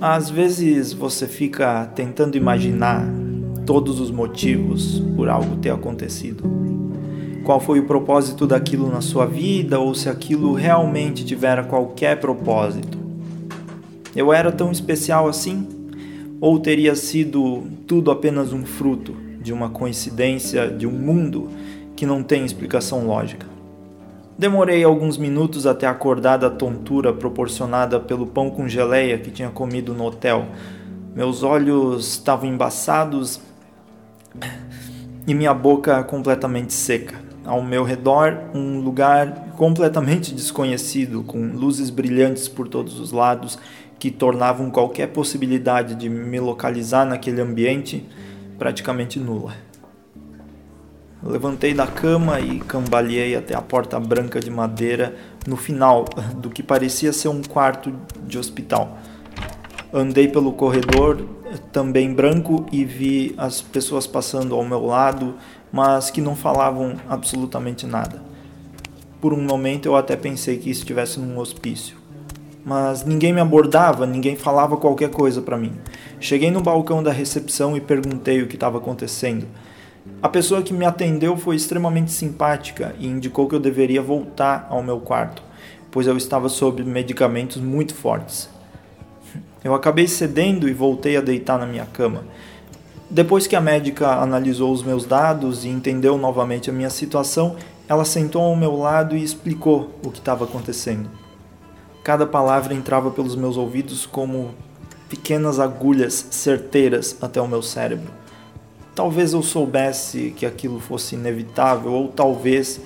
Às vezes você fica tentando imaginar todos os motivos por algo ter acontecido. Qual foi o propósito daquilo na sua vida ou se aquilo realmente tivera qualquer propósito. Eu era tão especial assim? Ou teria sido tudo apenas um fruto de uma coincidência de um mundo que não tem explicação lógica? Demorei alguns minutos até acordar da tontura proporcionada pelo pão com geleia que tinha comido no hotel. Meus olhos estavam embaçados e minha boca completamente seca. Ao meu redor, um lugar completamente desconhecido, com luzes brilhantes por todos os lados que tornavam qualquer possibilidade de me localizar naquele ambiente praticamente nula. Levantei da cama e cambaleei até a porta branca de madeira no final do que parecia ser um quarto de hospital. Andei pelo corredor, também branco, e vi as pessoas passando ao meu lado, mas que não falavam absolutamente nada. Por um momento eu até pensei que estivesse num hospício. Mas ninguém me abordava, ninguém falava qualquer coisa para mim. Cheguei no balcão da recepção e perguntei o que estava acontecendo. A pessoa que me atendeu foi extremamente simpática e indicou que eu deveria voltar ao meu quarto, pois eu estava sob medicamentos muito fortes. Eu acabei cedendo e voltei a deitar na minha cama. Depois que a médica analisou os meus dados e entendeu novamente a minha situação, ela sentou ao meu lado e explicou o que estava acontecendo. Cada palavra entrava pelos meus ouvidos como pequenas agulhas certeiras até o meu cérebro. Talvez eu soubesse que aquilo fosse inevitável, ou talvez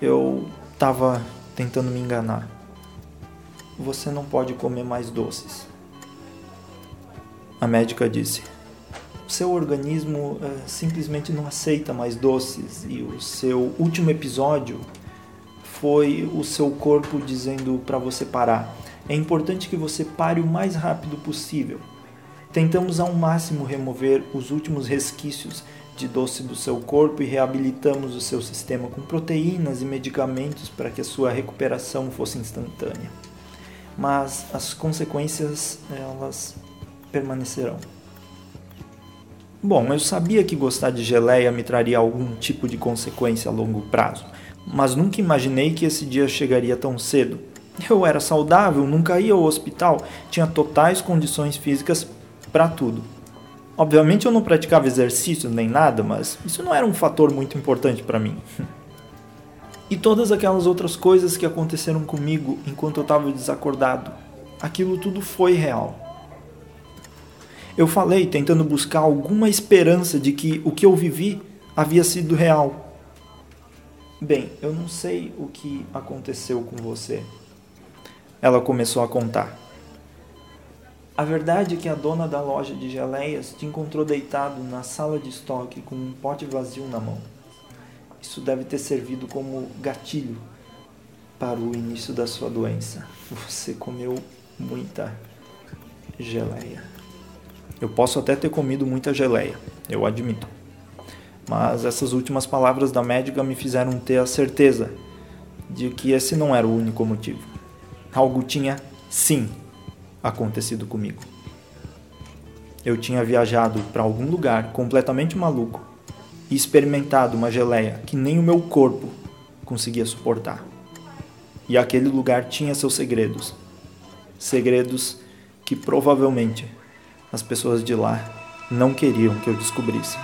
eu estava tentando me enganar. Você não pode comer mais doces. A médica disse: seu organismo é, simplesmente não aceita mais doces e o seu último episódio foi o seu corpo dizendo para você parar. É importante que você pare o mais rápido possível. Tentamos ao máximo remover os últimos resquícios de doce do seu corpo e reabilitamos o seu sistema com proteínas e medicamentos para que a sua recuperação fosse instantânea. Mas as consequências elas permanecerão. Bom, eu sabia que gostar de geleia me traria algum tipo de consequência a longo prazo, mas nunca imaginei que esse dia chegaria tão cedo. Eu era saudável, nunca ia ao hospital, tinha totais condições físicas para tudo. Obviamente eu não praticava exercício nem nada, mas isso não era um fator muito importante para mim. e todas aquelas outras coisas que aconteceram comigo enquanto eu estava desacordado, aquilo tudo foi real. Eu falei tentando buscar alguma esperança de que o que eu vivi havia sido real. Bem, eu não sei o que aconteceu com você. Ela começou a contar. A verdade é que a dona da loja de geleias te encontrou deitado na sala de estoque com um pote vazio na mão. Isso deve ter servido como gatilho para o início da sua doença. Você comeu muita geleia. Eu posso até ter comido muita geleia, eu admito. Mas essas últimas palavras da médica me fizeram ter a certeza de que esse não era o único motivo. Algo tinha, sim, acontecido comigo. Eu tinha viajado para algum lugar completamente maluco e experimentado uma geleia que nem o meu corpo conseguia suportar. E aquele lugar tinha seus segredos. Segredos que provavelmente as pessoas de lá não queriam que eu descobrisse.